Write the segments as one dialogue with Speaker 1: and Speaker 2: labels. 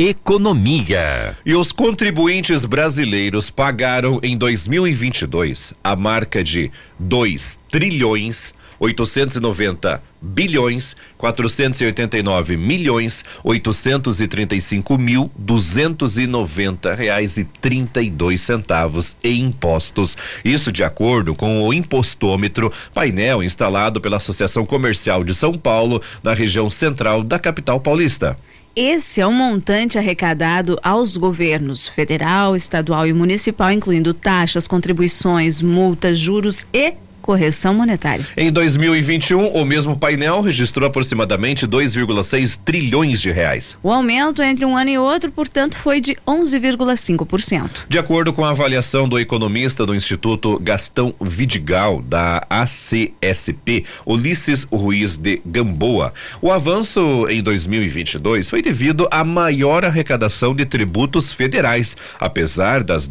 Speaker 1: Economia.
Speaker 2: E os contribuintes brasileiros pagaram em 2022 a marca de 2 trilhões 890 bilhões 489 milhões 835 mil 290 reais e 32 centavos em impostos. Isso de acordo com o impostômetro, painel instalado pela Associação Comercial de São Paulo, na região central da capital paulista.
Speaker 3: Esse é o montante arrecadado aos governos federal, estadual e municipal, incluindo taxas, contribuições, multas, juros e correção monetária.
Speaker 2: Em 2021, o mesmo painel registrou aproximadamente 2,6 trilhões de reais.
Speaker 3: O aumento entre um ano e outro, portanto, foi de 11,5%.
Speaker 2: De acordo com a avaliação do economista do Instituto Gastão Vidigal, da ACSP, Ulisses Ruiz de Gamboa, o avanço em 2022 foi devido à maior arrecadação de tributos federais, apesar das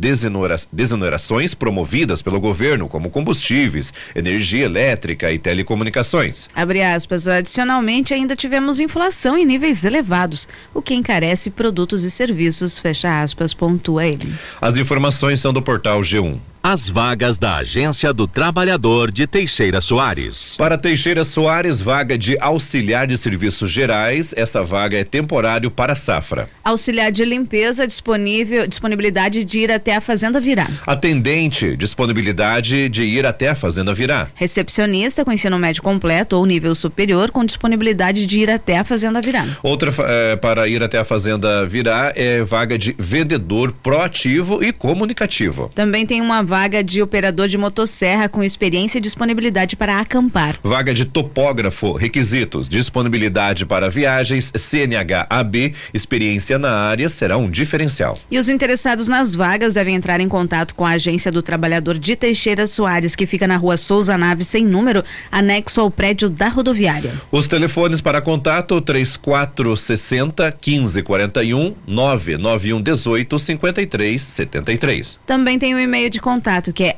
Speaker 2: desonerações promovidas pelo governo, como combustíveis, energia elétrica e telecomunicações.
Speaker 3: Abre aspas. Adicionalmente, ainda tivemos inflação em níveis elevados, o que encarece produtos e serviços. Fecha aspas, pontua ele.
Speaker 2: As informações são do portal G1
Speaker 1: as vagas da Agência do Trabalhador de Teixeira Soares.
Speaker 2: Para Teixeira Soares, vaga de auxiliar de serviços gerais, essa vaga é temporário para safra.
Speaker 3: Auxiliar de limpeza disponível, disponibilidade de ir até a fazenda virar.
Speaker 2: Atendente, disponibilidade de ir até a fazenda virar.
Speaker 3: Recepcionista com ensino médio completo ou nível superior com disponibilidade de ir até a fazenda virar.
Speaker 2: Outra é, para ir até a fazenda virar é vaga de vendedor proativo e comunicativo.
Speaker 3: Também tem uma vaga vaga de operador de motosserra com experiência e disponibilidade para acampar.
Speaker 2: Vaga de topógrafo, requisitos, disponibilidade para viagens, CNH AB, experiência na área será um diferencial.
Speaker 3: E os interessados nas vagas devem entrar em contato com a agência do trabalhador de Teixeira Soares, que fica na rua Souza Naves, sem número, anexo ao prédio da rodoviária.
Speaker 2: Os telefones para contato 3460 1541 991 18 53 73.
Speaker 3: Também tem o um e-mail de contato contato que é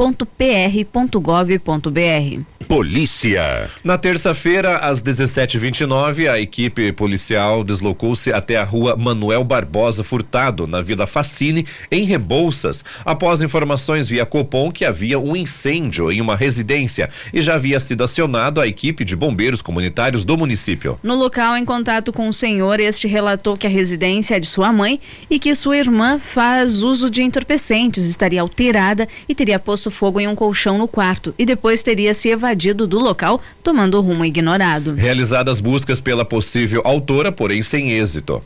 Speaker 3: agteixeirasoares@sejuf.pr.gov.br.
Speaker 1: Polícia.
Speaker 2: Na terça-feira, às 17h29, a equipe policial deslocou-se até a rua Manuel Barbosa Furtado, na Vila Facine, em Rebouças, após informações via Copom que havia um incêndio em uma residência e já havia sido acionado a equipe de bombeiros comunitários do município.
Speaker 3: No local, em contato com o senhor, este relatou que a residência é de sua mãe e que sua irmã faz uso de entorpecentes, estaria alterada e teria posto fogo em um colchão no quarto e depois teria se evadido do local, tomando rumo ignorado.
Speaker 2: Realizadas buscas pela possível autora, porém sem êxito.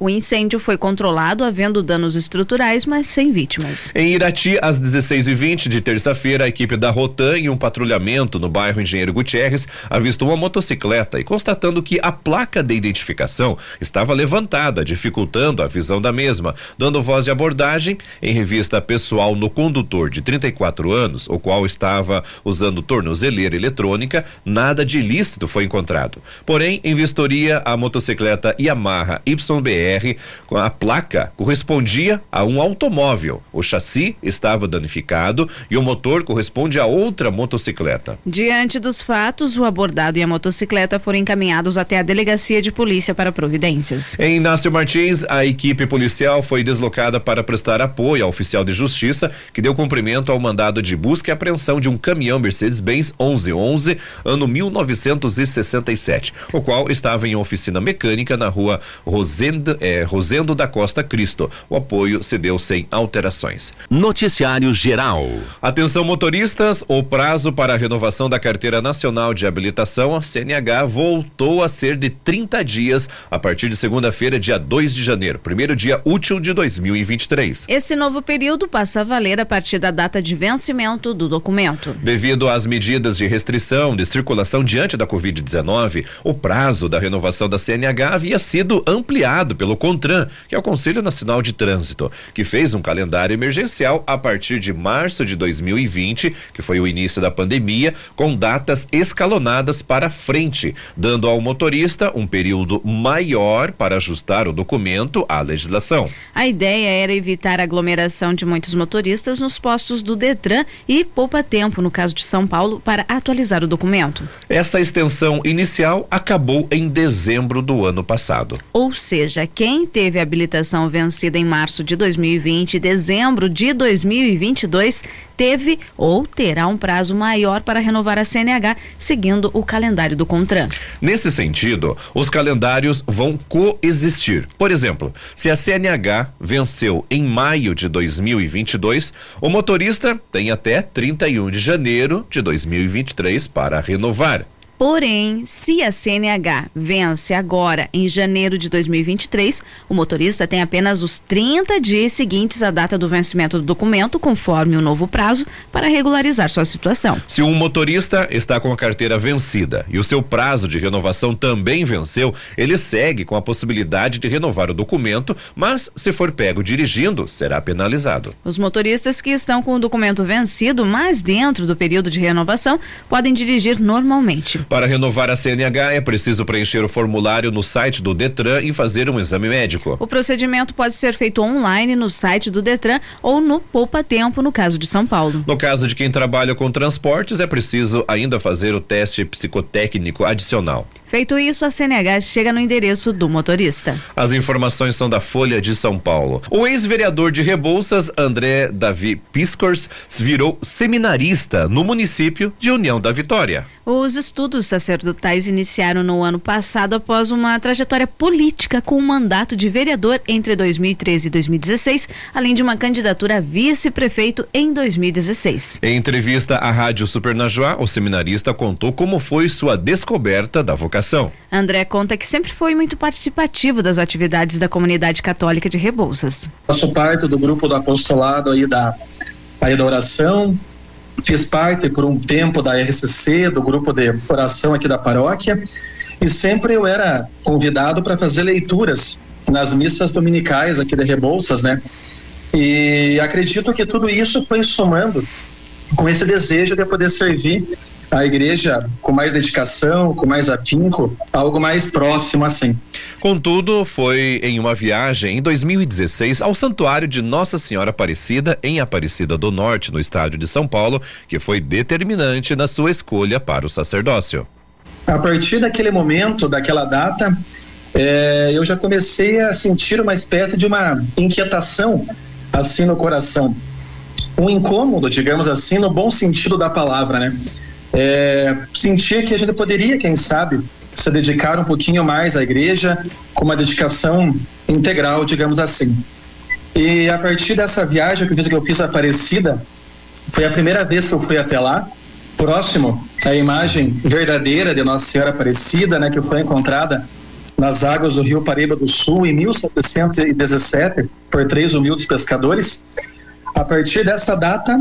Speaker 3: O incêndio foi controlado, havendo danos estruturais, mas sem vítimas.
Speaker 2: Em Irati, às 16h20 de terça-feira, a equipe da Rotan, em um patrulhamento no bairro Engenheiro Gutierrez, avistou uma motocicleta e constatando que a placa de identificação estava levantada, dificultando a visão da mesma, dando voz de abordagem em revista pessoal no condutor de 34 anos, o qual estava usando tornozeleira eletrônica, nada de ilícito foi encontrado. Porém, em vistoria, a motocicleta Yamaha YBR com a placa correspondia a um automóvel. O chassi estava danificado e o motor corresponde a outra motocicleta.
Speaker 3: Diante dos fatos, o abordado e a motocicleta foram encaminhados até a delegacia de polícia para providências.
Speaker 2: Em Inácio Martins, a equipe policial foi deslocada para prestar apoio ao oficial de justiça que deu cumprimento ao mandado de busca e apreensão de um caminhão Mercedes-Benz 1111, ano 1967, o qual estava em oficina mecânica na rua Rosenda, é, Rosendo da Costa Cristo. O apoio se deu sem alterações.
Speaker 1: Noticiário Geral.
Speaker 2: Atenção motoristas, o prazo para a renovação da Carteira Nacional de Habilitação, a CNH, voltou a ser de 30 dias a partir de segunda-feira, dia 2 de janeiro, primeiro dia útil de 2023.
Speaker 3: Esse novo período passa a valer a partir da data de vencimento do documento.
Speaker 2: Devido às medidas de restrição de circulação diante da Covid-19, o prazo da renovação da CNH havia sido ampliado pelo pelo CONTRAN, que é o Conselho Nacional de Trânsito, que fez um calendário emergencial a partir de março de 2020, que foi o início da pandemia, com datas escalonadas para frente, dando ao motorista um período maior para ajustar o documento à legislação.
Speaker 3: A ideia era evitar a aglomeração de muitos motoristas nos postos do Detran e poupa tempo, no caso de São Paulo, para atualizar o documento.
Speaker 2: Essa extensão inicial acabou em dezembro do ano passado.
Speaker 3: Ou seja, quem teve habilitação vencida em março de 2020 e dezembro de 2022 teve ou terá um prazo maior para renovar a CNH, seguindo o calendário do CONTRAN.
Speaker 2: Nesse sentido, os calendários vão coexistir. Por exemplo, se a CNH venceu em maio de 2022, o motorista tem até 31 de janeiro de 2023 para renovar.
Speaker 3: Porém, se a CNH vence agora, em janeiro de 2023, o motorista tem apenas os 30 dias seguintes à data do vencimento do documento, conforme o novo prazo, para regularizar sua situação.
Speaker 2: Se um motorista está com a carteira vencida e o seu prazo de renovação também venceu, ele segue com a possibilidade de renovar o documento, mas se for pego dirigindo, será penalizado.
Speaker 3: Os motoristas que estão com o documento vencido, mas dentro do período de renovação, podem dirigir normalmente.
Speaker 2: Para renovar a CNH é preciso preencher o formulário no site do Detran e fazer um exame médico.
Speaker 3: O procedimento pode ser feito online no site do Detran ou no Poupa Tempo, no caso de São Paulo.
Speaker 2: No caso de quem trabalha com transportes, é preciso ainda fazer o teste psicotécnico adicional.
Speaker 3: Feito isso, a CNH chega no endereço do motorista.
Speaker 2: As informações são da Folha de São Paulo. O ex-vereador de Rebouças, André Davi Piscors, virou seminarista no município de União da Vitória.
Speaker 3: Os estudos sacerdotais iniciaram no ano passado após uma trajetória política com um mandato de vereador entre 2013 e 2016, além de uma candidatura a vice-prefeito em 2016.
Speaker 2: Em entrevista à Rádio Supernajuá, o seminarista contou como foi sua descoberta da vocação.
Speaker 3: André conta que sempre foi muito participativo das atividades da comunidade católica de Rebouças.
Speaker 4: Faço parte do grupo do apostolado aí da, aí da oração, fiz parte por um tempo da RCC, do grupo de oração aqui da paróquia, e sempre eu era convidado para fazer leituras nas missas dominicais aqui de Rebouças, né? E acredito que tudo isso foi somando com esse desejo de poder servir a igreja com mais dedicação, com mais afinco, algo mais próximo assim.
Speaker 2: Contudo, foi em uma viagem em 2016 ao Santuário de Nossa Senhora Aparecida, em Aparecida do Norte, no estado de São Paulo, que foi determinante na sua escolha para o sacerdócio.
Speaker 4: A partir daquele momento, daquela data, é, eu já comecei a sentir uma espécie de uma inquietação assim no coração. Um incômodo, digamos assim, no bom sentido da palavra, né? É, sentir que a gente poderia, quem sabe, se dedicar um pouquinho mais à igreja, com uma dedicação integral, digamos assim. E a partir dessa viagem que eu fiz, que eu fiz Aparecida, foi a primeira vez que eu fui até lá, próximo à imagem verdadeira de Nossa Senhora Aparecida, né, que foi encontrada nas águas do Rio Paraíba do Sul em 1717 por três humildes pescadores. A partir dessa data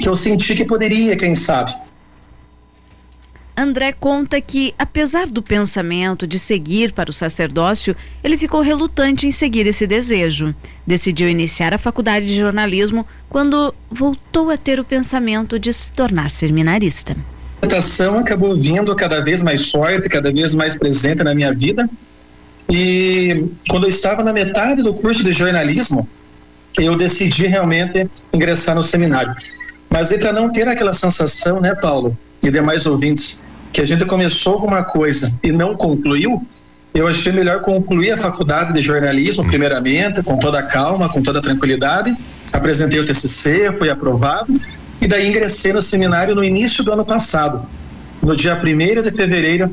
Speaker 4: que eu senti que poderia, quem sabe,
Speaker 3: André conta que, apesar do pensamento de seguir para o sacerdócio, ele ficou relutante em seguir esse desejo. Decidiu iniciar a faculdade de jornalismo quando voltou a ter o pensamento de se tornar seminarista.
Speaker 4: A tentação acabou vindo cada vez mais forte, cada vez mais presente na minha vida. E quando eu estava na metade do curso de jornalismo, eu decidi realmente ingressar no seminário. Mas é para não ter aquela sensação, né, Paulo, e demais ouvintes, que a gente começou alguma coisa e não concluiu, eu achei melhor concluir a faculdade de jornalismo, hum. primeiramente, com toda a calma, com toda a tranquilidade. Apresentei o TCC, fui aprovado, e daí ingressei no seminário no início do ano passado, no dia 1 de fevereiro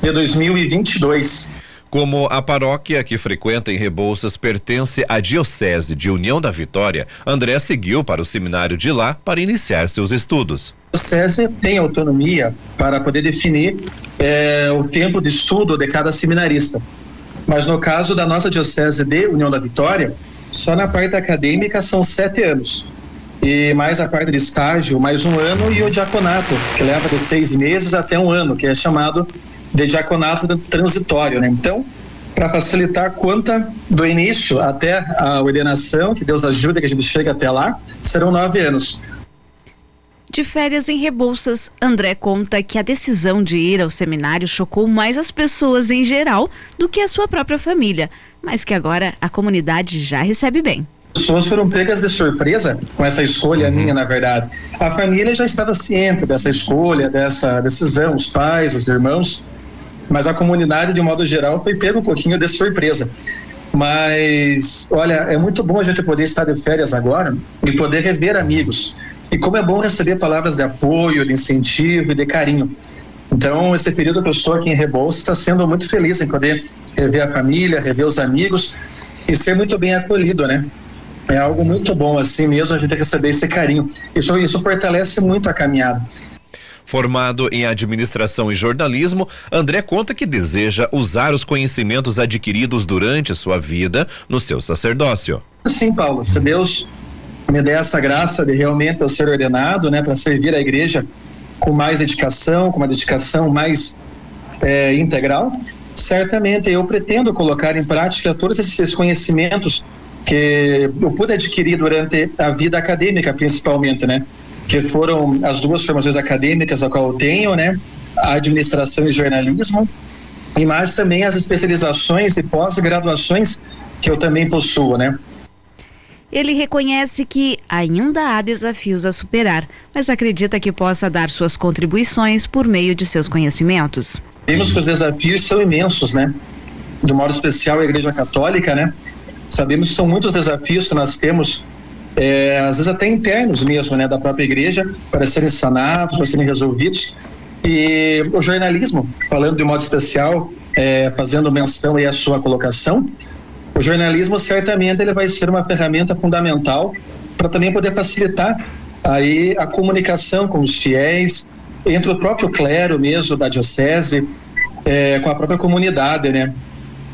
Speaker 4: de 2022.
Speaker 2: Como a paróquia que frequenta em Rebouças pertence à Diocese de União da Vitória, André seguiu para o seminário de lá para iniciar seus estudos.
Speaker 4: A Diocese tem autonomia para poder definir é, o tempo de estudo de cada seminarista. Mas no caso da nossa Diocese de União da Vitória, só na parte acadêmica são sete anos. E mais a parte de estágio, mais um ano, e o diaconato, que leva de seis meses até um ano, que é chamado de diaconato transitório, né? Então, para facilitar a conta do início até a ordenação, que Deus ajude que a gente chegue até lá, serão nove anos.
Speaker 3: De férias em Rebouças, André conta que a decisão de ir ao seminário chocou mais as pessoas em geral do que a sua própria família, mas que agora a comunidade já recebe bem.
Speaker 4: As pessoas foram pegas de surpresa com essa escolha uhum. minha, na verdade. A família já estava ciente dessa escolha, dessa decisão, os pais, os irmãos, mas a comunidade, de modo geral, foi pego um pouquinho de surpresa. Mas, olha, é muito bom a gente poder estar de férias agora e poder rever amigos. E como é bom receber palavras de apoio, de incentivo e de carinho. Então, esse período que eu estou aqui em Rebouças está sendo muito feliz em poder rever a família, rever os amigos e ser muito bem acolhido, né? É algo muito bom assim mesmo a gente receber esse carinho. Isso, isso fortalece muito a caminhada.
Speaker 2: Formado em administração e jornalismo, André conta que deseja usar os conhecimentos adquiridos durante sua vida no seu sacerdócio.
Speaker 4: Sim, Paulo, se Deus me der essa graça de realmente eu ser ordenado, né, para servir a igreja com mais dedicação, com uma dedicação mais é, integral, certamente eu pretendo colocar em prática todos esses conhecimentos que eu pude adquirir durante a vida acadêmica, principalmente, né? Que foram as duas formações acadêmicas a qual eu tenho, né? A administração e jornalismo, e mais também as especializações e pós-graduações que eu também possuo, né?
Speaker 3: Ele reconhece que ainda há desafios a superar, mas acredita que possa dar suas contribuições por meio de seus conhecimentos.
Speaker 4: Vimos que os desafios são imensos, né? De modo especial a Igreja Católica, né? Sabemos que são muitos desafios que nós temos é, às vezes até internos mesmo, né, da própria igreja, para serem sanados, para serem resolvidos. E o jornalismo, falando de modo especial, é, fazendo menção aí à sua colocação, o jornalismo certamente ele vai ser uma ferramenta fundamental para também poder facilitar aí a comunicação com os fiéis, entre o próprio clero mesmo da diocese, é, com a própria comunidade, né?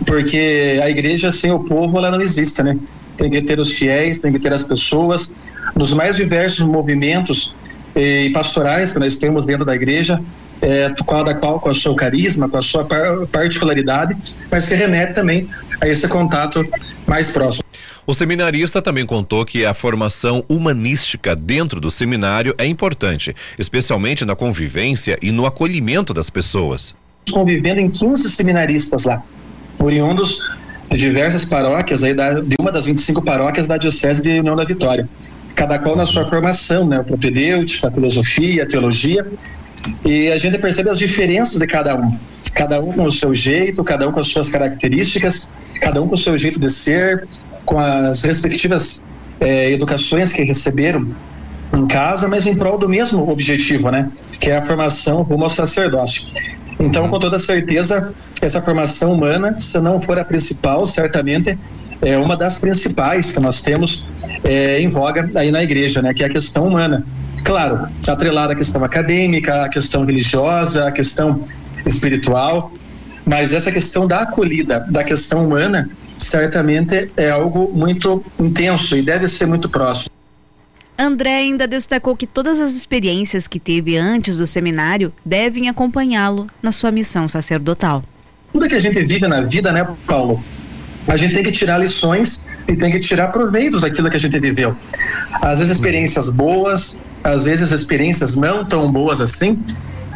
Speaker 4: Porque a igreja sem o povo ela não existe, né? Tem que ter os fiéis, tem que ter as pessoas, nos mais diversos movimentos eh, e pastorais que nós temos dentro da igreja, é, cada qual com o seu carisma, com a sua particularidade, mas que remete também a esse contato mais próximo.
Speaker 2: O seminarista também contou que a formação humanística dentro do seminário é importante, especialmente na convivência e no acolhimento das pessoas.
Speaker 4: Convivendo em 15 seminaristas lá, oriundos de diversas paróquias, aí da, de uma das 25 paróquias da Diocese de União da Vitória. Cada qual na sua formação, né? O propedêutico, a filosofia, teologia. E a gente percebe as diferenças de cada um. Cada um com o seu jeito, cada um com as suas características, cada um com o seu jeito de ser, com as respectivas eh, educações que receberam em casa, mas em prol do mesmo objetivo, né? Que é a formação rumo ao sacerdócio. Então, com toda certeza, essa formação humana, se não for a principal, certamente é uma das principais que nós temos é, em voga aí na igreja, né? Que é a questão humana. Claro, atrelada à questão acadêmica, à questão religiosa, à questão espiritual, mas essa questão da acolhida, da questão humana, certamente é algo muito intenso e deve ser muito próximo.
Speaker 3: André ainda destacou que todas as experiências que teve antes do seminário devem acompanhá-lo na sua missão sacerdotal.
Speaker 4: Tudo que a gente vive na vida, né, Paulo? A gente tem que tirar lições e tem que tirar proveitos daquilo que a gente viveu. Às vezes experiências boas, às vezes experiências não tão boas assim,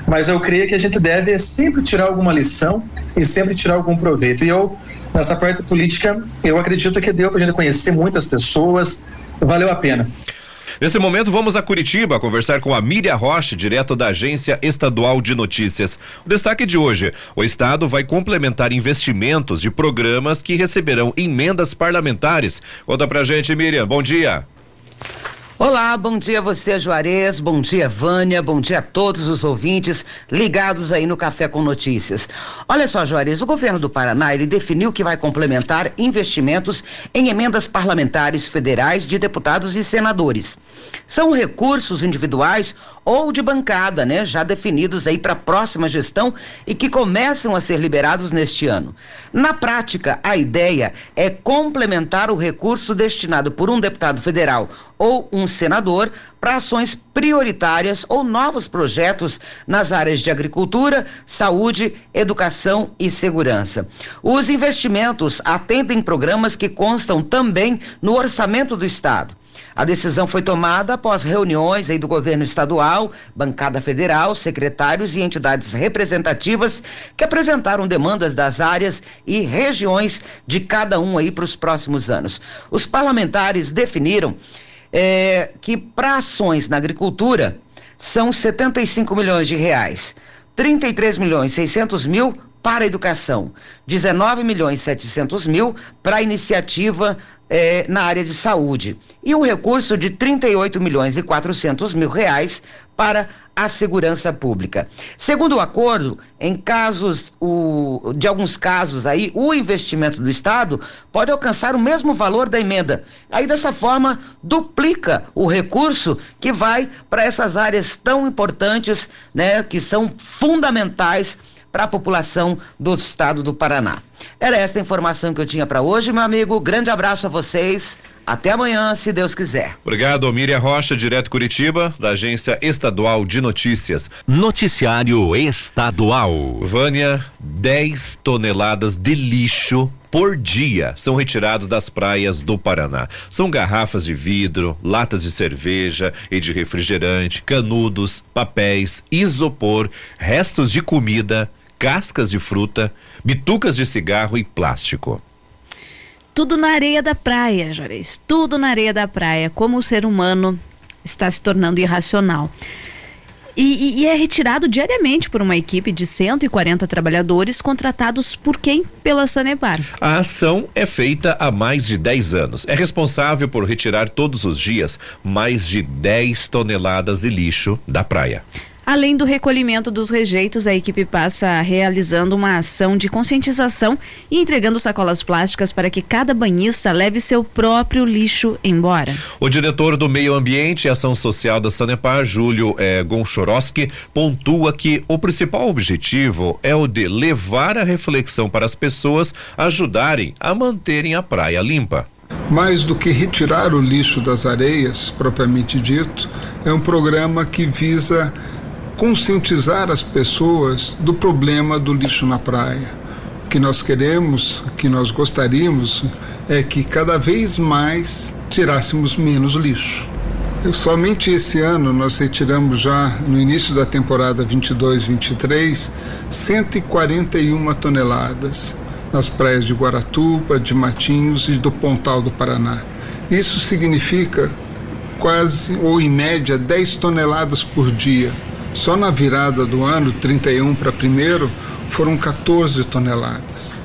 Speaker 4: mas eu creio que a gente deve sempre tirar alguma lição e sempre tirar algum proveito. E eu, nessa parte política, eu acredito que deu para a gente conhecer muitas pessoas, valeu a pena.
Speaker 2: Nesse momento, vamos a Curitiba conversar com a Miriam Rocha, direto da Agência Estadual de Notícias. O destaque de hoje: o Estado vai complementar investimentos de programas que receberão emendas parlamentares. Conta pra gente, Miriam. Bom dia.
Speaker 5: Olá, bom dia a você, Juarez, bom dia, Vânia, bom dia a todos os ouvintes ligados aí no Café com Notícias. Olha só, Juarez, o governo do Paraná, ele definiu que vai complementar investimentos em emendas parlamentares federais de deputados e senadores. São recursos individuais ou de bancada, né, já definidos aí para a próxima gestão e que começam a ser liberados neste ano. Na prática, a ideia é complementar o recurso destinado por um deputado federal ou um senador para ações prioritárias ou novos projetos nas áreas de agricultura, saúde, educação e segurança. Os investimentos atendem programas que constam também no orçamento do Estado. A decisão foi tomada após reuniões do governo estadual, bancada federal, secretários e entidades representativas que apresentaram demandas das áreas e regiões de cada um aí para os próximos anos. Os parlamentares definiram é, que para ações na agricultura são 75 milhões de reais, 33 milhões 600 mil para a educação, 19 milhões 700 mil para a iniciativa eh, na área de saúde e um recurso de 38 milhões e 400 mil reais para a segurança pública. Segundo o acordo, em casos o, de alguns casos aí, o investimento do Estado pode alcançar o mesmo valor da emenda. Aí dessa forma duplica o recurso que vai para essas áreas tão importantes, né, que são fundamentais para a população do estado do Paraná. Era esta a informação que eu tinha para hoje, meu amigo. Grande abraço a vocês. Até amanhã, se Deus quiser.
Speaker 2: Obrigado, Miriam Rocha, direto Curitiba, da Agência Estadual de Notícias.
Speaker 1: Noticiário Estadual.
Speaker 2: Vânia, 10 toneladas de lixo por dia são retirados das praias do Paraná. São garrafas de vidro, latas de cerveja e de refrigerante, canudos, papéis, isopor, restos de comida, cascas de fruta, bitucas de cigarro e plástico.
Speaker 3: Tudo na areia da praia, Juarez. Tudo na areia da praia. Como o ser humano está se tornando irracional. E, e, e, é retirado diariamente por uma equipe de 140 trabalhadores contratados por quem? Pela Sanepar.
Speaker 2: A ação é feita há mais de 10 anos. É responsável por retirar todos os dias mais de 10 toneladas de lixo da praia.
Speaker 3: Além do recolhimento dos rejeitos, a equipe passa realizando uma ação de conscientização e entregando sacolas plásticas para que cada banhista leve seu próprio lixo embora.
Speaker 2: O diretor do Meio Ambiente e Ação Social da Sanepar, Júlio eh, Gonchoroski, pontua que o principal objetivo é o de levar a reflexão para as pessoas ajudarem a manterem a praia limpa.
Speaker 6: Mais do que retirar o lixo das areias, propriamente dito, é um programa que visa conscientizar as pessoas do problema do lixo na praia. O que nós queremos, o que nós gostaríamos é que cada vez mais tirássemos menos lixo. Somente esse ano nós retiramos já no início da temporada 22-23 141 toneladas nas praias de Guaratuba, de Matinhos e do Pontal do Paraná. Isso significa quase ou em média 10 toneladas por dia só na virada do ano, 31 para primeiro, foram 14 toneladas.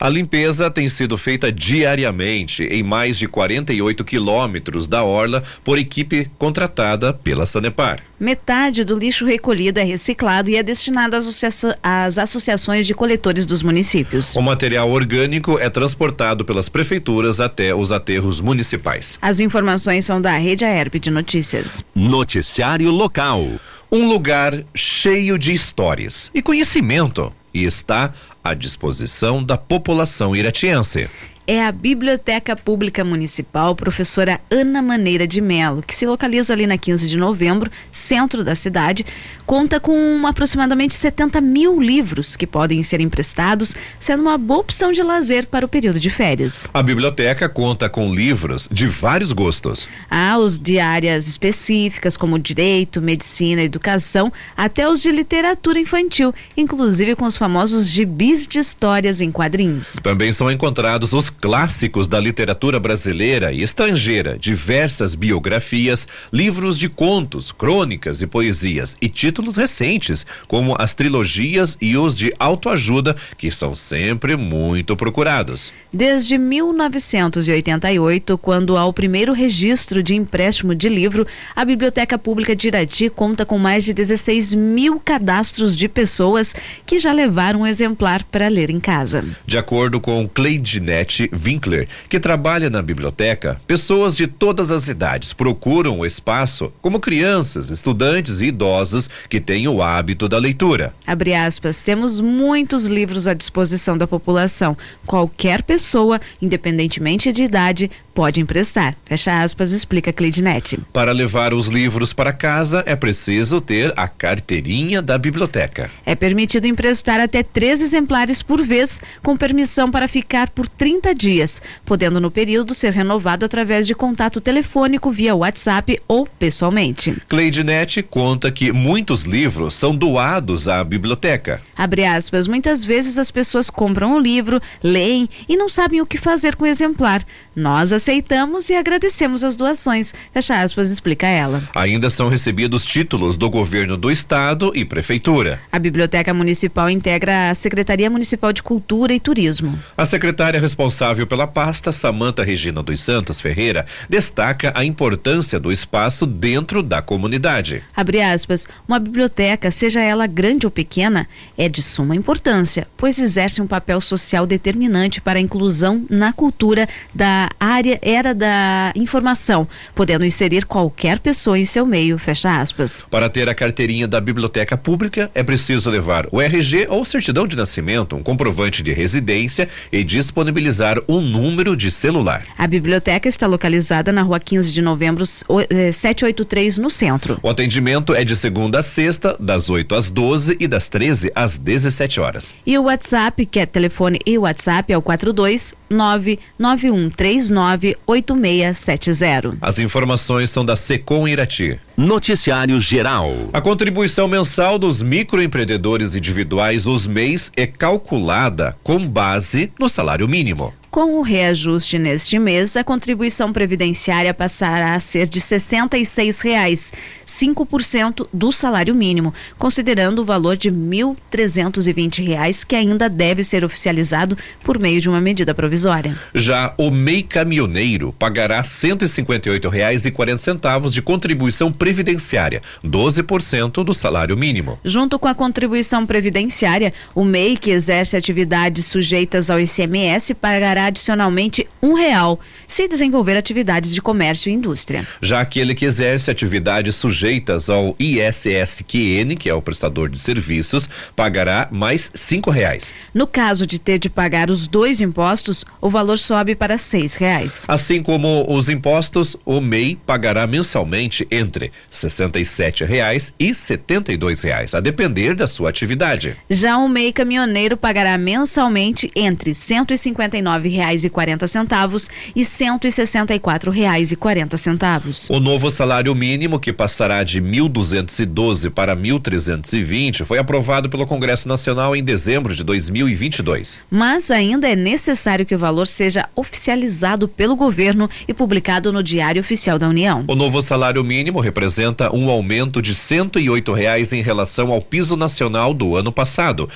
Speaker 2: A limpeza tem sido feita diariamente em mais de 48 quilômetros da orla por equipe contratada pela Sanepar.
Speaker 3: Metade do lixo recolhido é reciclado e é destinado às, associa às associações de coletores dos municípios.
Speaker 2: O material orgânico é transportado pelas prefeituras até os aterros municipais.
Speaker 3: As informações são da Rede Aerp de Notícias.
Speaker 1: Noticiário Local.
Speaker 2: Um lugar cheio de histórias e conhecimento e está à disposição da população iratiense
Speaker 3: é a Biblioteca Pública Municipal Professora Ana Maneira de Melo, que se localiza ali na 15 de novembro, centro da cidade. Conta com aproximadamente 70 mil livros que podem ser emprestados, sendo uma boa opção de lazer para o período de férias.
Speaker 2: A biblioteca conta com livros de vários gostos.
Speaker 3: Há os de áreas específicas, como direito, medicina, educação, até os de literatura infantil, inclusive com os famosos gibis de histórias em quadrinhos.
Speaker 2: Também são encontrados os clássicos da literatura brasileira e estrangeira, diversas biografias, livros de contos, crônicas e poesias e títulos recentes, como as trilogias e os de autoajuda, que são sempre muito procurados.
Speaker 3: Desde 1988, quando há o primeiro registro de empréstimo de livro, a Biblioteca Pública de Irati conta com mais de 16 mil cadastros de pessoas que já levaram um exemplar para ler em casa.
Speaker 2: De acordo com Cleidinete Winkler, que trabalha na biblioteca, pessoas de todas as idades procuram o espaço, como crianças, estudantes e idosos que têm o hábito da leitura.
Speaker 3: Abre aspas, temos muitos livros à disposição da população. Qualquer pessoa, independentemente de idade, pode emprestar. Fecha aspas, explica Cleidnet.
Speaker 2: Para levar os livros para casa é preciso ter a carteirinha da biblioteca.
Speaker 3: É permitido emprestar até três exemplares por vez, com permissão para ficar por 30 dias, podendo no período ser renovado através de contato telefônico via WhatsApp ou pessoalmente.
Speaker 2: Cleidnet conta que muitos livros são doados à biblioteca.
Speaker 3: Abre aspas, muitas vezes as pessoas compram um livro, leem e não sabem o que fazer com o exemplar. Nós aceitamos e agradecemos as doações. Fecha aspas, explica ela.
Speaker 2: Ainda são recebidos títulos do governo do estado e prefeitura.
Speaker 3: A Biblioteca Municipal integra a Secretaria Municipal de Cultura e Turismo.
Speaker 2: A secretária responsável pela pasta, Samanta Regina dos Santos Ferreira, destaca a importância do espaço dentro da comunidade.
Speaker 3: Abre aspas, uma biblioteca, seja ela grande ou pequena, é de suma importância, pois exerce um papel social determinante para a inclusão na cultura da área era da informação, podendo inserir qualquer pessoa em seu meio, fecha aspas.
Speaker 2: Para ter a carteirinha da biblioteca pública, é preciso levar o RG ou certidão de nascimento, um comprovante de residência e disponibilizar um número de celular.
Speaker 3: A biblioteca está localizada na rua 15 de novembro, 783, no centro.
Speaker 2: O atendimento é de segunda a sexta, das 8 às 12 e das 13 às 17 horas.
Speaker 3: E o WhatsApp, que é telefone e WhatsApp, é o 42 99139 8670.
Speaker 2: As informações são da Secom Irati.
Speaker 1: Noticiário Geral.
Speaker 2: A contribuição mensal dos microempreendedores individuais, os MEIs, é calculada com base no salário mínimo.
Speaker 3: Com o reajuste neste mês, a contribuição previdenciária passará a ser de R$ 66,00, 5% do salário mínimo, considerando o valor de R$ 1.320, que ainda deve ser oficializado por meio de uma medida provisória.
Speaker 2: Já o MEI caminhoneiro pagará R$ 158,40 de contribuição previdenciária, 12% do salário mínimo.
Speaker 3: Junto com a contribuição previdenciária, o MEI que exerce atividades sujeitas ao ICMS pagará adicionalmente um real se desenvolver atividades de comércio e indústria.
Speaker 2: Já aquele que exerce atividades sujeitas ao ISSQN, que é o prestador de serviços, pagará mais cinco reais.
Speaker 3: No caso de ter de pagar os dois impostos, o valor sobe para seis reais.
Speaker 2: Assim como os impostos, o MEI pagará mensalmente entre sessenta e sete reais e setenta e dois reais, a depender da sua atividade.
Speaker 3: Já o MEI caminhoneiro pagará mensalmente entre cento e cinquenta e nove reais e quarenta centavos e cento e sessenta e quatro reais e quarenta centavos.
Speaker 2: O novo salário mínimo, que passará de mil duzentos e doze para mil trezentos e vinte, foi aprovado pelo Congresso Nacional em dezembro de 2022.
Speaker 3: Mas ainda é necessário que o valor seja oficializado pelo governo e publicado no Diário Oficial da União.
Speaker 2: O novo salário mínimo representa um aumento de cento e oito reais em relação ao piso nacional do ano passado,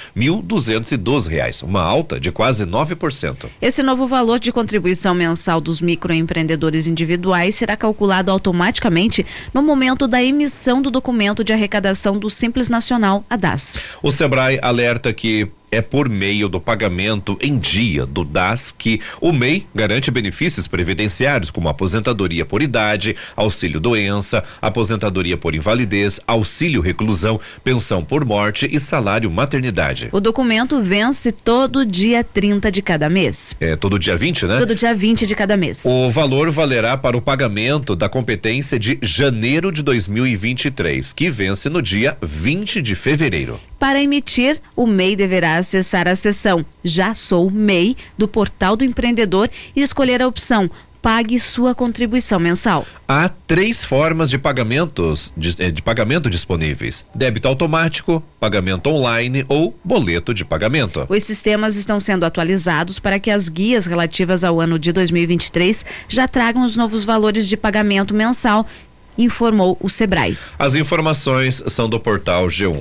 Speaker 2: doze reais, uma alta de quase 9%.
Speaker 3: Esse novo valor de contribuição mensal dos microempreendedores individuais será calculado automaticamente no momento da emissão do documento de arrecadação do Simples Nacional, a DAS.
Speaker 2: O Sebrae alerta que é por meio do pagamento em dia do DAS que o MEI garante benefícios previdenciários como aposentadoria por idade, auxílio doença, aposentadoria por invalidez, auxílio reclusão, pensão por morte e salário maternidade.
Speaker 3: O documento vence todo dia 30 de cada mês.
Speaker 2: É todo dia 20, né?
Speaker 3: Todo dia 20 de cada mês.
Speaker 2: O valor valerá para o pagamento da competência de janeiro de 2023, que vence no dia 20 de fevereiro.
Speaker 3: Para emitir, o MEI deverá acessar a seção Já Sou MEI do portal do empreendedor e escolher a opção pague sua contribuição mensal.
Speaker 2: Há três formas de pagamentos de, eh, de, pagamento disponíveis: débito automático, pagamento online ou boleto de pagamento.
Speaker 3: Os sistemas estão sendo atualizados para que as guias relativas ao ano de 2023 já tragam os novos valores de pagamento mensal informou o Sebrae.
Speaker 2: As informações são do portal G1.